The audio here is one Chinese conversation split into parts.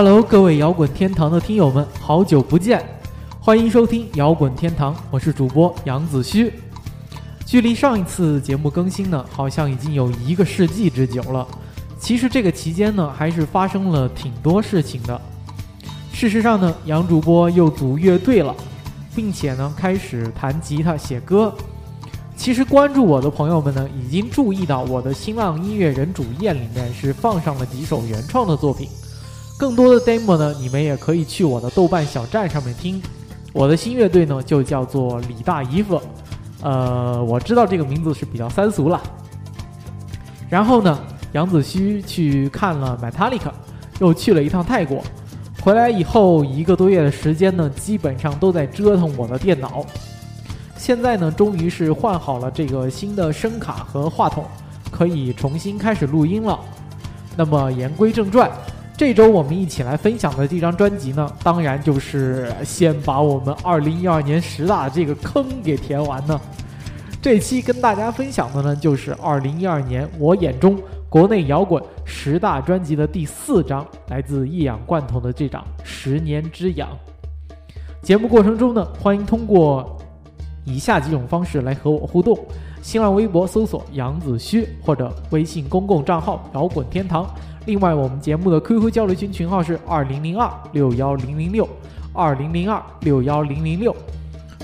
Hello，各位摇滚天堂的听友们，好久不见，欢迎收听摇滚天堂，我是主播杨子虚。距离上一次节目更新呢，好像已经有一个世纪之久了。其实这个期间呢，还是发生了挺多事情的。事实上呢，杨主播又组乐队了，并且呢，开始弹吉他、写歌。其实关注我的朋友们呢，已经注意到我的新浪音乐人主页里面是放上了几首原创的作品。更多的 demo 呢，你们也可以去我的豆瓣小站上面听。我的新乐队呢，就叫做李大姨夫。呃，我知道这个名字是比较三俗了。然后呢，杨子虚去看了 Metallica，又去了一趟泰国。回来以后一个多月的时间呢，基本上都在折腾我的电脑。现在呢，终于是换好了这个新的声卡和话筒，可以重新开始录音了。那么言归正传。这周我们一起来分享的这张专辑呢，当然就是先把我们二零一二年十大这个坑给填完呢。这期跟大家分享的呢，就是二零一二年我眼中国内摇滚十大专辑的第四张，来自一氧罐头的这张《十年之痒》。节目过程中呢，欢迎通过以下几种方式来和我互动：新浪微博搜索杨子虚，或者微信公共账号摇滚天堂。另外，我们节目的 QQ 交流群群号是二零零二六幺零零六二零零二六幺零零六。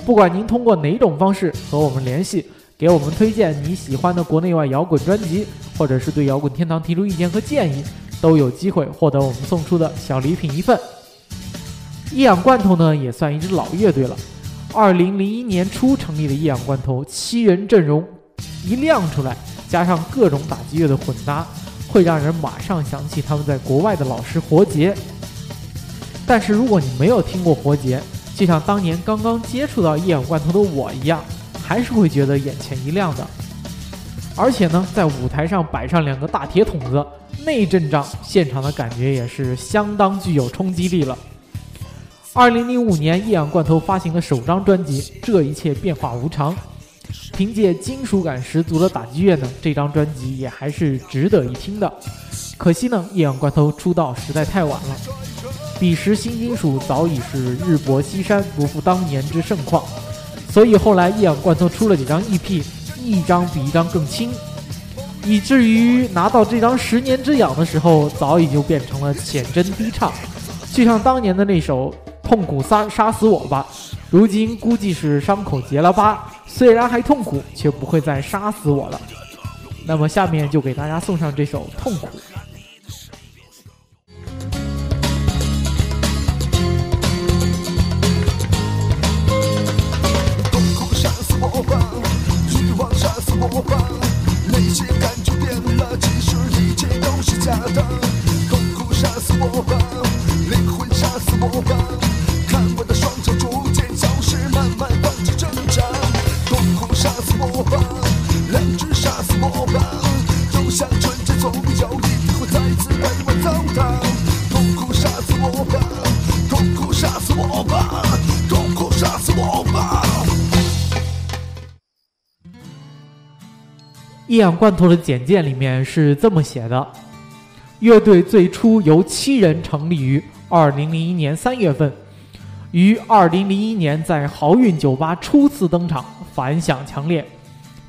不管您通过哪种方式和我们联系，给我们推荐你喜欢的国内外摇滚专辑，或者是对摇滚天堂提出意见和建议，都有机会获得我们送出的小礼品一份。一氧罐头呢，也算一支老乐队了。二零零一年初成立的一氧罐头，七人阵容一亮出来，加上各种打击乐的混搭。会让人马上想起他们在国外的老师活结，但是如果你没有听过活结，就像当年刚刚接触到一氧罐头的我一样，还是会觉得眼前一亮的。而且呢，在舞台上摆上两个大铁桶子，那阵仗，现场的感觉也是相当具有冲击力了。二零零五年，一氧罐头发行的首张专辑《这一切变化无常》。凭借金属感十足的打击乐呢，这张专辑也还是值得一听的。可惜呢，一氧罐头出道实在太晚了，彼时新金属早已是日薄西山，不复当年之盛况。所以后来一氧罐头出了几张 EP，一张比一张更轻，以至于拿到这张《十年之痒》的时候，早已就变成了浅斟低唱，就像当年的那首《痛苦杀杀死我吧》。如今估计是伤口结了疤，虽然还痛苦，却不会再杀死我了。那么下面就给大家送上这首《痛苦》。一氧罐头的简介里面是这么写的：乐队最初由七人成立于二零零一年三月份，于二零零一年在豪运酒吧初次登场，反响强烈。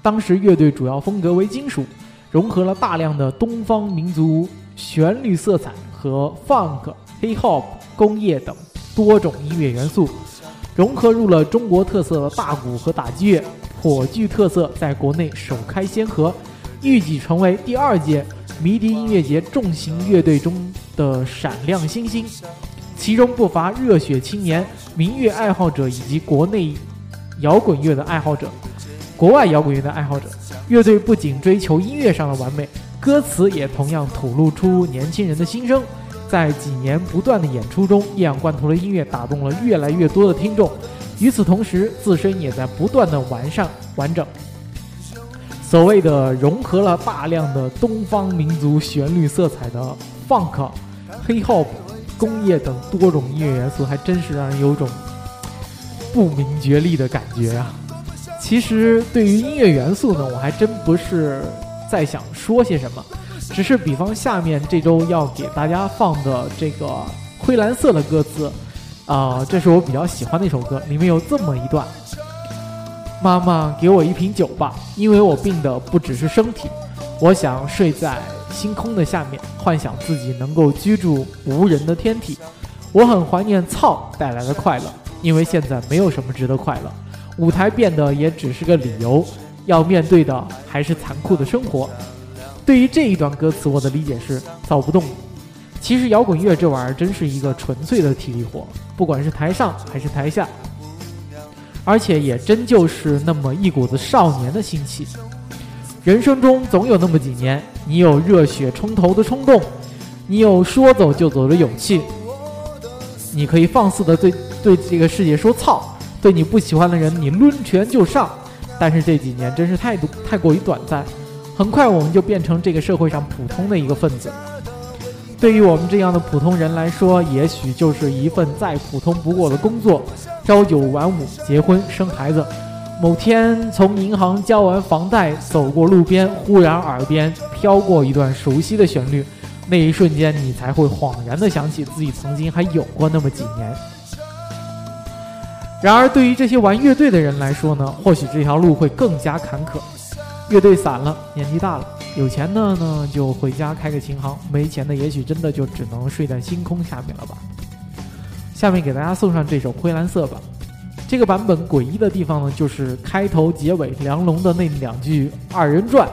当时乐队主要风格为金属，融合了大量的东方民族旋律色彩和 funk、hip hop、工业等多种音乐元素，融合入了中国特色的大鼓和打击乐。颇具特色，在国内首开先河，预计成为第二届迷笛音乐节重型乐队中的闪亮新星。其中不乏热血青年、民乐爱好者以及国内摇滚乐的爱好者、国外摇滚乐的爱好者。乐队不仅追求音乐上的完美，歌词也同样吐露出年轻人的心声。在几年不断的演出中，一氧罐头的音乐打动了越来越多的听众。与此同时，自身也在不断的完善完整。所谓的融合了大量的东方民族旋律色彩的 funk、hip hop、工业等多种音乐元素，还真是让人有种不明觉厉的感觉啊！其实对于音乐元素呢，我还真不是在想说些什么，只是比方下面这周要给大家放的这个灰蓝色》的歌词，啊、这是我比较喜欢的一首歌，里面有这么一段：妈妈给我一瓶酒吧，因为我病的不只是身体，我想睡在星空的下面，幻想自己能够居住无人的天体。我很怀念操带来的快乐，因为现在没有什么值得快乐，舞台变得也只是个理由，要面对的还是残酷的生活。对于这一段歌词，我的理解是躁不动。其实摇滚乐这玩意儿真是一个纯粹的体力活，不管是台上还是台下，而且也真就是那么一股子少年的心气。人生中总有那么几年，你有热血冲头的冲动，你有说走就走的勇气，你可以放肆的对对这个世界说操，对你不喜欢的人你抡拳就上。但是这几年真是太多太过于短暂，很快我们就变成这个社会上普通的一个分子。对于我们这样的普通人来说，也许就是一份再普通不过的工作，朝九晚五，结婚生孩子。某天从银行交完房贷，走过路边，忽然耳边飘过一段熟悉的旋律，那一瞬间你才会恍然的想起自己曾经还有过那么几年。然而，对于这些玩乐队的人来说呢，或许这条路会更加坎坷。乐队散了，年纪大了，有钱的呢就回家开个琴行，没钱的也许真的就只能睡在星空下面了吧。下面给大家送上这首《灰蓝色》吧。这个版本诡异的地方呢，就是开头结尾梁龙的那两句二人转。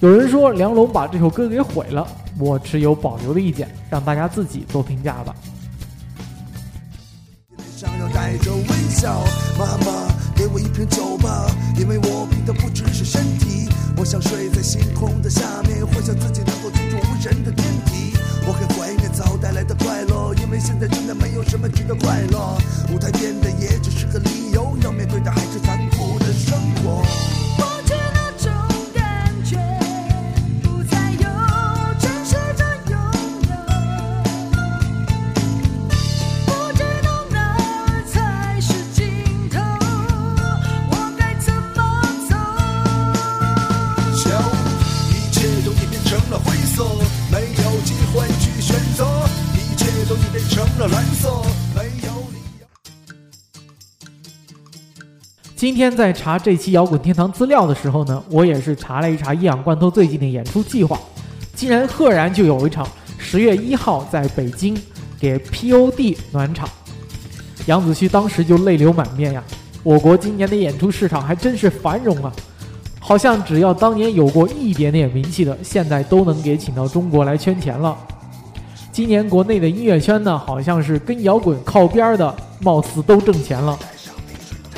有人说梁龙把这首歌给毁了，我持有保留的意见，让大家自己做评价吧。脸上要带着微笑。妈妈，给我一瓶酒吧，因为我病的不只是身体。我想睡在星空的下面，幻想自己能够居住无人的天体。我很怀念早带来的快乐，因为现在真的没有什么值得快乐。舞台变得也只是个理由，要面对的还是残酷的生活。今天在查这期摇滚天堂资料的时候呢，我也是查了一查一氧罐头最近的演出计划，竟然赫然就有一场十月一号在北京给 POD 暖场，杨子旭当时就泪流满面呀。我国今年的演出市场还真是繁荣啊，好像只要当年有过一点点名气的，现在都能给请到中国来圈钱了。今年国内的音乐圈呢，好像是跟摇滚靠边的，貌似都挣钱了。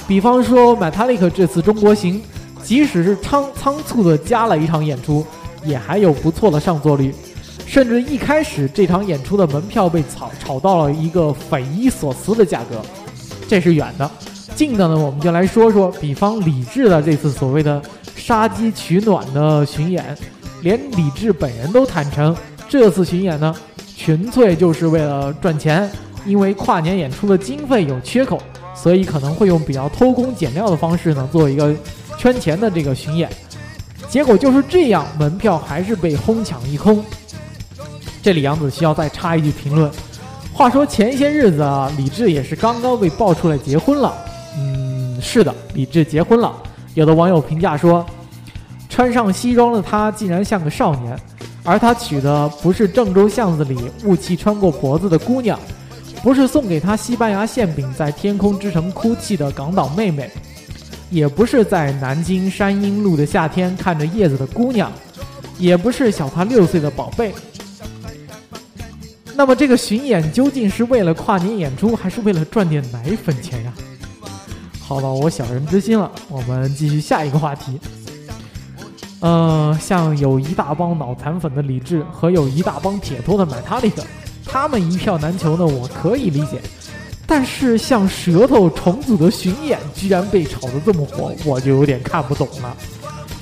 比方说 Metallica 这次中国行，即使是仓仓促的加了一场演出，也还有不错的上座率，甚至一开始这场演出的门票被炒炒到了一个匪夷所思的价格。这是远的，近的呢，我们就来说说，比方李志的这次所谓的杀鸡取暖的巡演，连李志本人都坦诚，这次巡演呢，纯粹就是为了赚钱，因为跨年演出的经费有缺口。所以可能会用比较偷工减料的方式呢，做一个圈钱的这个巡演，结果就是这样，门票还是被哄抢一空。这里杨子需要再插一句评论，话说前些日子啊，李志也是刚刚被爆出来结婚了。嗯，是的，李志结婚了。有的网友评价说，穿上西装的他竟然像个少年，而他娶的不是郑州巷子里雾气穿过脖子的姑娘。不是送给他西班牙馅饼在天空之城哭泣的港岛妹妹，也不是在南京山阴路的夏天看着叶子的姑娘，也不是小他六岁的宝贝。那么这个巡演究竟是为了跨年演出，还是为了赚点奶粉钱呀？好吧，我小人之心了。我们继续下一个话题。呃，像有一大帮脑残粉的李志和有一大帮铁托的买他那个。他们一票难求呢，我可以理解。但是像舌头重组的巡演居然被炒得这么火，我就有点看不懂了。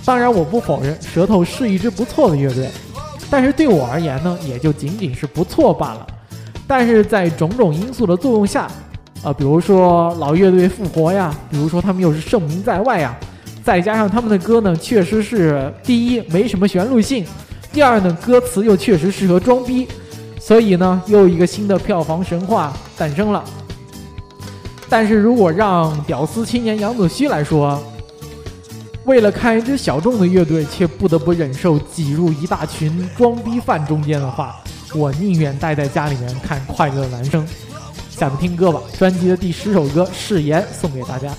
当然，我不否认舌头是一支不错的乐队，但是对我而言呢，也就仅仅是不错罢了。但是在种种因素的作用下，啊，比如说老乐队复活呀，比如说他们又是盛名在外呀，再加上他们的歌呢，确实是第一没什么旋律性，第二呢，歌词又确实适合装逼。所以呢，又一个新的票房神话诞生了。但是如果让屌丝青年杨子希来说，为了看一支小众的乐队，却不得不忍受挤入一大群装逼犯中间的话，我宁愿待在家里面看《快乐男生》。下面听歌吧，专辑的第十首歌《誓言》送给大家。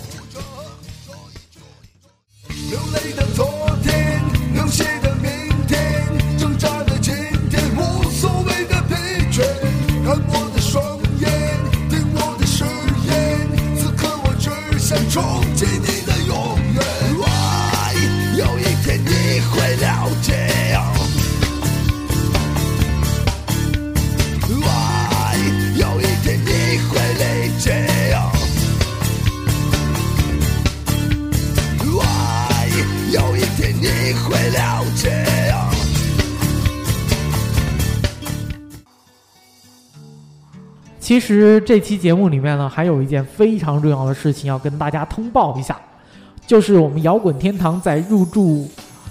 其实这期节目里面呢，还有一件非常重要的事情要跟大家通报一下，就是我们摇滚天堂在入驻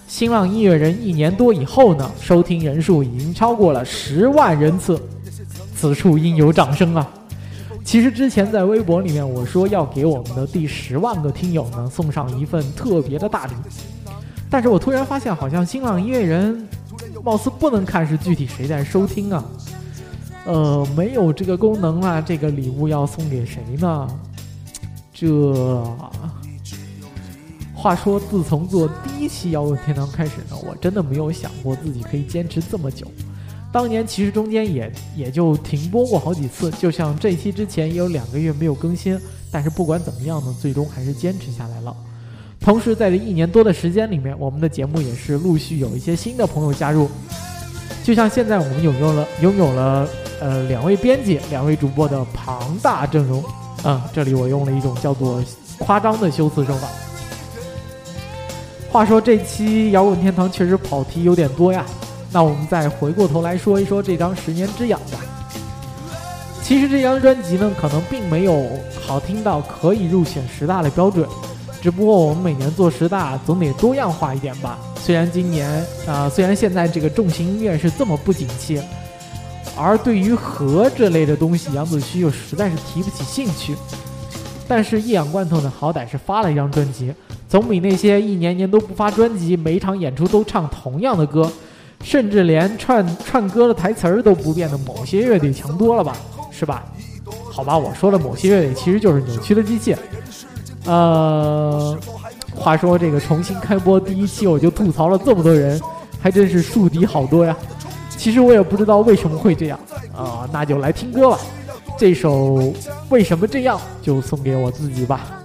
新浪音乐人一年多以后呢，收听人数已经超过了十万人次，此处应有掌声啊！其实之前在微博里面我说要给我们的第十万个听友呢送上一份特别的大礼，但是我突然发现好像新浪音乐人貌似不能看是具体谁在收听啊。呃，没有这个功能啊，这个礼物要送给谁呢？这话说，自从做第一期摇滚天堂开始呢，我真的没有想过自己可以坚持这么久。当年其实中间也也就停播过好几次，就像这期之前也有两个月没有更新，但是不管怎么样呢，最终还是坚持下来了。同时，在这一年多的时间里面，我们的节目也是陆续有一些新的朋友加入，就像现在我们拥有了拥有了呃两位编辑、两位主播的庞大阵容。嗯，这里我用了一种叫做夸张的修辞手法。话说这期摇滚天堂确实跑题有点多呀，那我们再回过头来说一说这张《十年之痒》吧。其实这张专辑呢，可能并没有好听到可以入选十大的标准，只不过我们每年做十大总得多样化一点吧。虽然今年啊、虽然现在这个重型音乐是这么不景气，而对于和这类的东西，杨子胥又实在是提不起兴趣。但是一氧罐头呢，好歹是发了一张专辑，总比那些一年年都不发专辑，每一场演出都唱同样的歌，甚至连串串歌的台词儿都不变的某些乐队强多了吧？是吧？好吧，我说的某些乐队其实就是扭曲的机器。呃，话说这个重新开播第一期我就吐槽了这么多人，还真是树敌好多呀。其实我也不知道为什么会这样啊、那就来听歌吧。这首《为什么这样》就送给我自己吧。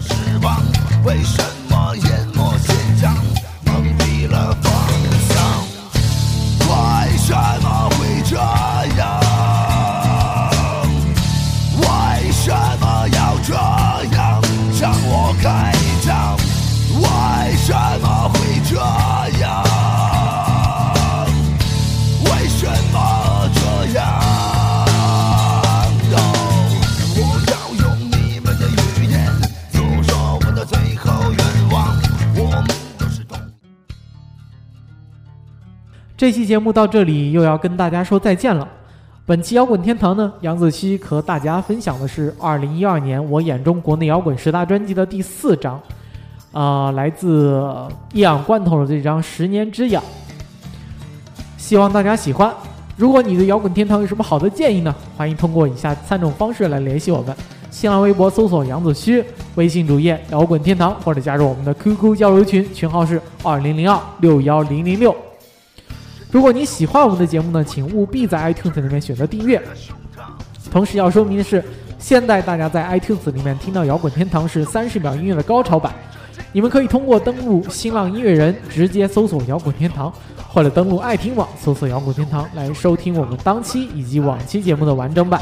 失望，为什么这期节目到这里又要跟大家说再见了。本期摇滚天堂呢，杨子熙和大家分享的是2012年我眼中国内摇滚十大专辑的第四张，啊、来自一氧罐头的这张《十年之痒》。希望大家喜欢。如果你对摇滚天堂有什么好的建议呢？欢迎通过以下三种方式来联系我们：新浪微博搜索杨子虚，微信主页摇滚天堂，或者加入我们的 QQ 交流群，群号是二零零二六幺零零六。如果你喜欢我们的节目呢，请务必在 iTunes 里面选择订阅。同时要说明的是，现在大家在 iTunes 里面听到摇滚天堂是三十秒音乐的高潮版，你们可以通过登录新浪音乐人直接搜索摇滚天堂，或者登录爱听网搜索摇滚天堂来收听我们当期以及往期节目的完整版。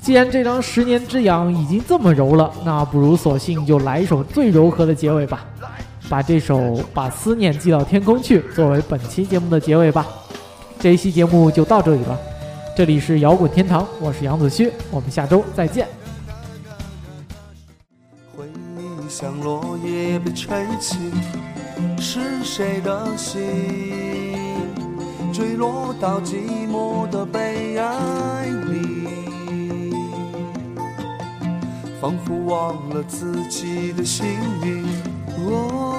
既然这张《十年之痒》已经这么柔了，那不如索性就来一首最柔和的结尾吧。把这首《把思念寄到天空去》作为本期节目的结尾吧。这一期节目就到这里了，这里是摇滚天堂，我是杨子胥，我们下周再见。回忆像落叶被吹起，是谁的心？坠落到寂寞的悲哀里，仿佛忘了自己的幸运。哦。